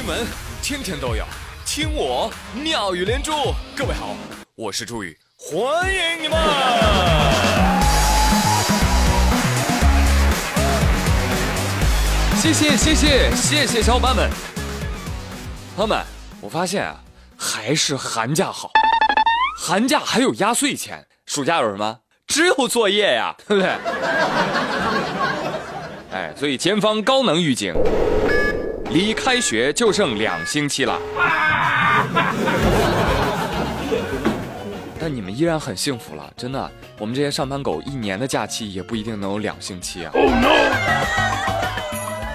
新闻天天都有，听我妙语连珠。各位好，我是朱宇，欢迎你们！谢谢谢谢谢谢小伙伴们，朋友们，我发现啊，还是寒假好，寒假还有压岁钱，暑假有什么？只有作业呀，对不对？哎，所以前方高能预警。离开学就剩两星期了，但你们依然很幸福了，真的。我们这些上班狗一年的假期也不一定能有两星期啊。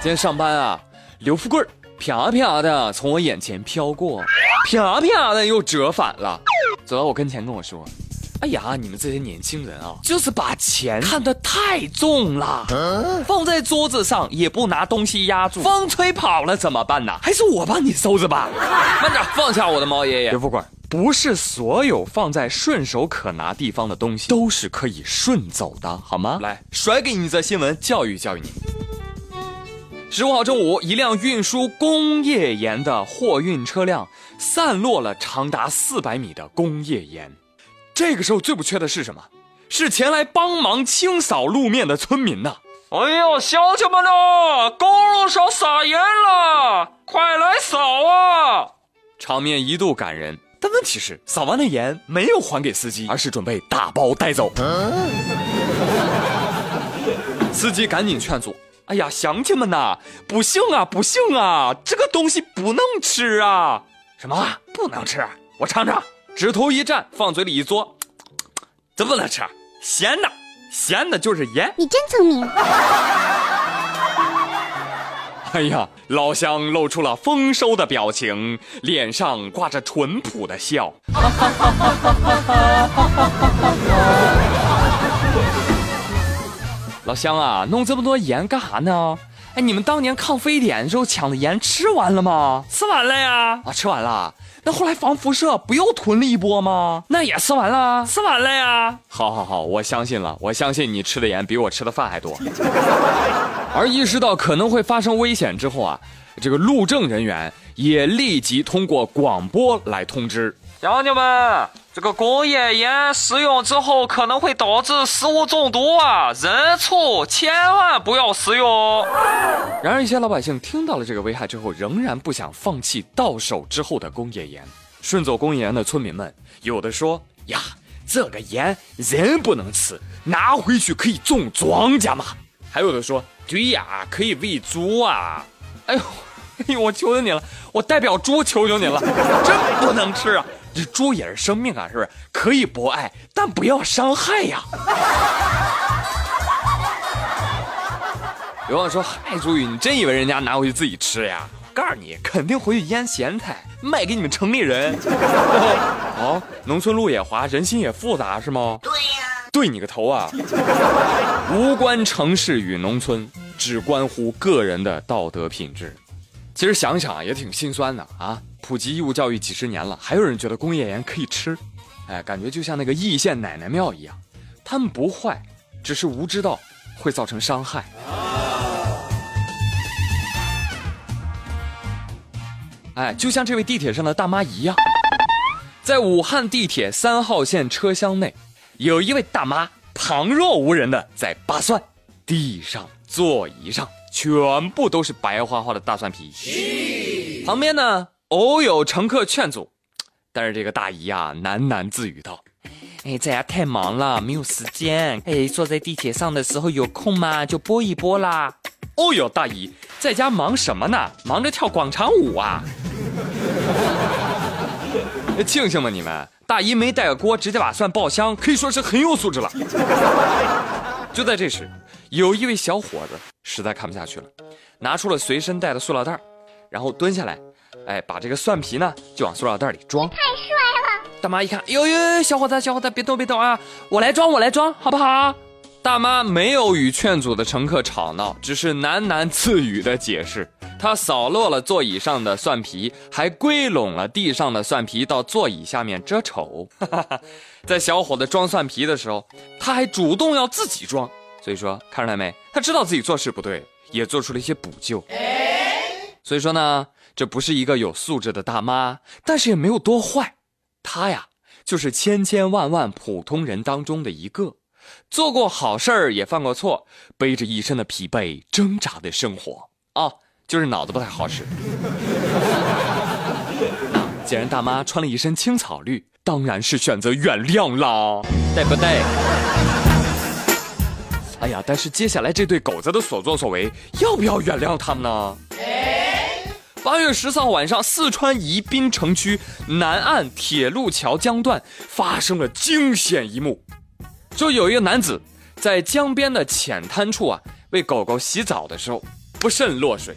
今天上班啊，刘富贵啪啪的从我眼前飘过，啪啪的又折返了，走到我跟前跟我说。哎呀，你们这些年轻人啊，就是把钱看得太重了，放在桌子上也不拿东西压住，风吹跑了怎么办呢？还是我帮你收着吧。慢点，放下我的猫爷爷。刘副官，不是所有放在顺手可拿地方的东西都是可以顺走的，好吗？来，甩给你则新闻，教育教育你。十五号中午，一辆运输工业盐的货运车辆散落了长达四百米的工业盐。这个时候最不缺的是什么？是前来帮忙清扫路面的村民呐！哎呦，乡亲们呐，公路上撒盐了，快来扫啊！场面一度感人，但问题是，扫完的盐没有还给司机，而是准备打包带走。司机赶紧劝阻：“哎呀，乡亲们呐，不行啊，不行啊，这个东西不能吃啊！什么不能吃？我尝尝。”指头一蘸，放嘴里一嘬，怎么能吃，咸的，咸的就是盐。你真聪明。哎呀，老乡露出了丰收的表情，脸上挂着淳朴的笑。老乡啊，弄这么多盐干啥呢？哎，你们当年抗非典的时候抢的盐吃完了吗？吃完了呀。啊，吃完了。那后来防辐射不又囤了一波吗？那也吃完了，吃完了呀。好好好，我相信了，我相信你吃的盐比我吃的饭还多。而意识到可能会发生危险之后啊，这个路政人员也立即通过广播来通知乡亲们。这个工业盐食用之后可能会导致食物中毒啊，人畜千万不要食用。然而，一些老百姓听到了这个危害之后，仍然不想放弃到手之后的工业盐。顺走工业盐的村民们，有的说：“呀，这个盐人不能吃，拿回去可以种庄稼嘛。”还有的说：“对呀，可以喂猪啊。”哎呦，哎呦，我求求你了，我代表猪求求你了，真不能吃啊！这猪也是生命啊，是不是？可以博爱，但不要伤害呀。有网友说：“嗨，朱宇，你真以为人家拿回去自己吃呀？告诉你，肯定回去腌咸菜卖给你们城里人。哦，农村路也滑，人心也复杂，是吗？对，对你个头啊！无关城市与农村，只关乎个人的道德品质。其实想想也挺心酸的啊。”普及义务教育几十年了，还有人觉得工业盐可以吃，哎，感觉就像那个易县奶奶庙一样，他们不坏，只是无知道会造成伤害。哎，就像这位地铁上的大妈一样，在武汉地铁三号线车厢内，有一位大妈旁若无人的在扒蒜，地上、座椅上全部都是白花花的大蒜皮，旁边呢。偶有乘客劝阻，但是这个大姨啊喃喃自语道：“哎，在家太忙了，没有时间。哎，坐在地铁上的时候有空嘛，就播一播啦。”哦哟，大姨在家忙什么呢？忙着跳广场舞啊！庆幸吧你们，大姨没带个锅，直接把蒜爆香，可以说是很有素质了。就在这时，有一位小伙子实在看不下去了，拿出了随身带的塑料袋，然后蹲下来。哎，把这个蒜皮呢，就往塑料袋里装。太帅了！大妈一看，呦呦，小伙子，小伙子，别动，别动啊！我来装，我来装，好不好？大妈没有与劝阻的乘客吵闹，只是喃喃自语的解释。他扫落了座椅上的蒜皮，还归拢了地上的蒜皮到座椅下面遮丑。在小伙子装蒜皮的时候，他还主动要自己装。所以说，看出来没？他知道自己做事不对，也做出了一些补救。所以说呢。这不是一个有素质的大妈，但是也没有多坏。她呀，就是千千万万普通人当中的一个，做过好事儿，也犯过错，背着一身的疲惫，挣扎的生活啊，就是脑子不太好使。那 既然大妈穿了一身青草绿，当然是选择原谅啦，对不对？哎呀，但是接下来这对狗子的所作所为，要不要原谅他们呢？八月十四号晚上，四川宜宾城区南岸铁路桥江段发生了惊险一幕，就有一个男子在江边的浅滩处啊，为狗狗洗澡的时候不慎落水。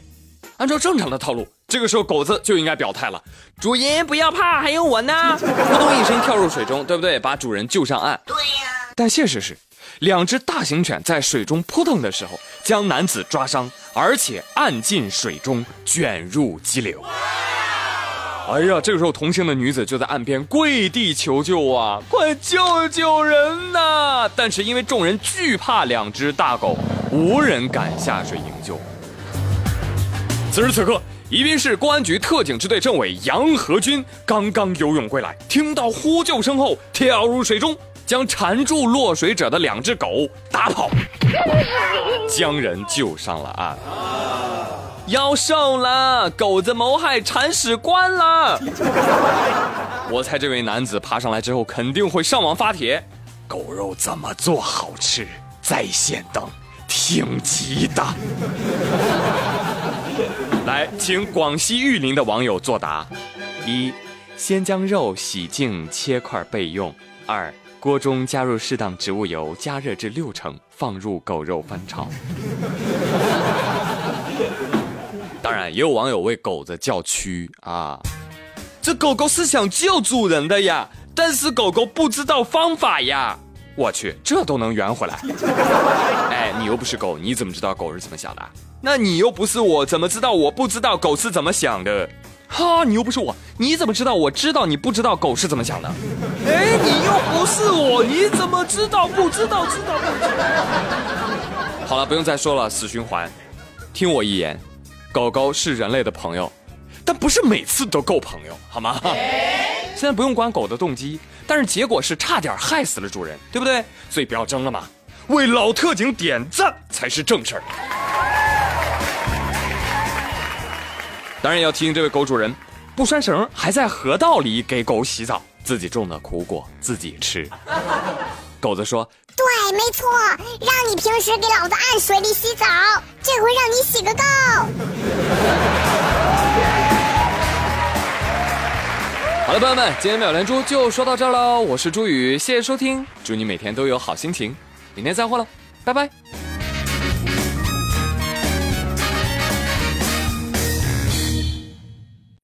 按照正常的套路，这个时候狗子就应该表态了：“主人不要怕，还有我呢！”扑通一声跳入水中，对不对？把主人救上岸。对呀。但现实是。两只大型犬在水中扑腾的时候，将男子抓伤，而且按进水中，卷入激流。哎呀，这个时候同行的女子就在岸边跪地求救啊，快救救人呐！但是因为众人惧怕两只大狗，无人敢下水营救。此时此刻，宜宾市公安局特警支队政委杨和军刚刚游泳归来，听到呼救声后跳入水中。将缠住落水者的两只狗打跑，将人救上了岸。要瘦了，狗子谋害铲屎官了。我猜这位男子爬上来之后肯定会上网发帖：狗肉怎么做好吃？在线等，挺急的。请广西玉林的网友作答：一，先将肉洗净切块备用；二。锅中加入适当植物油，加热至六成，放入狗肉翻炒。当然，也有网友为狗子叫屈啊！这狗狗是想救主人的呀，但是狗狗不知道方法呀！我去，这都能圆回来？哎，你又不是狗，你怎么知道狗是怎么想的？那你又不是我，怎么知道我不知道狗是怎么想的？哈，你又不是我，你怎么知道我知道你不知道狗是怎么想的？哎，你又不是我，你怎么知道不知道知道不知道？好了，不用再说了，死循环。听我一言，狗狗是人类的朋友，但不是每次都够朋友，好吗？现在不用管狗的动机，但是结果是差点害死了主人，对不对？所以不要争了嘛，为老特警点赞才是正事儿。当然要提醒这位狗主人，不拴绳还在河道里给狗洗澡，自己种的苦果自己吃。狗子说：“对，没错，让你平时给老子按水里洗澡，这回让你洗个够。”好了，朋友们，今天秒连珠就说到这儿了，我是朱宇，谢谢收听，祝你每天都有好心情，明天再会了，拜拜。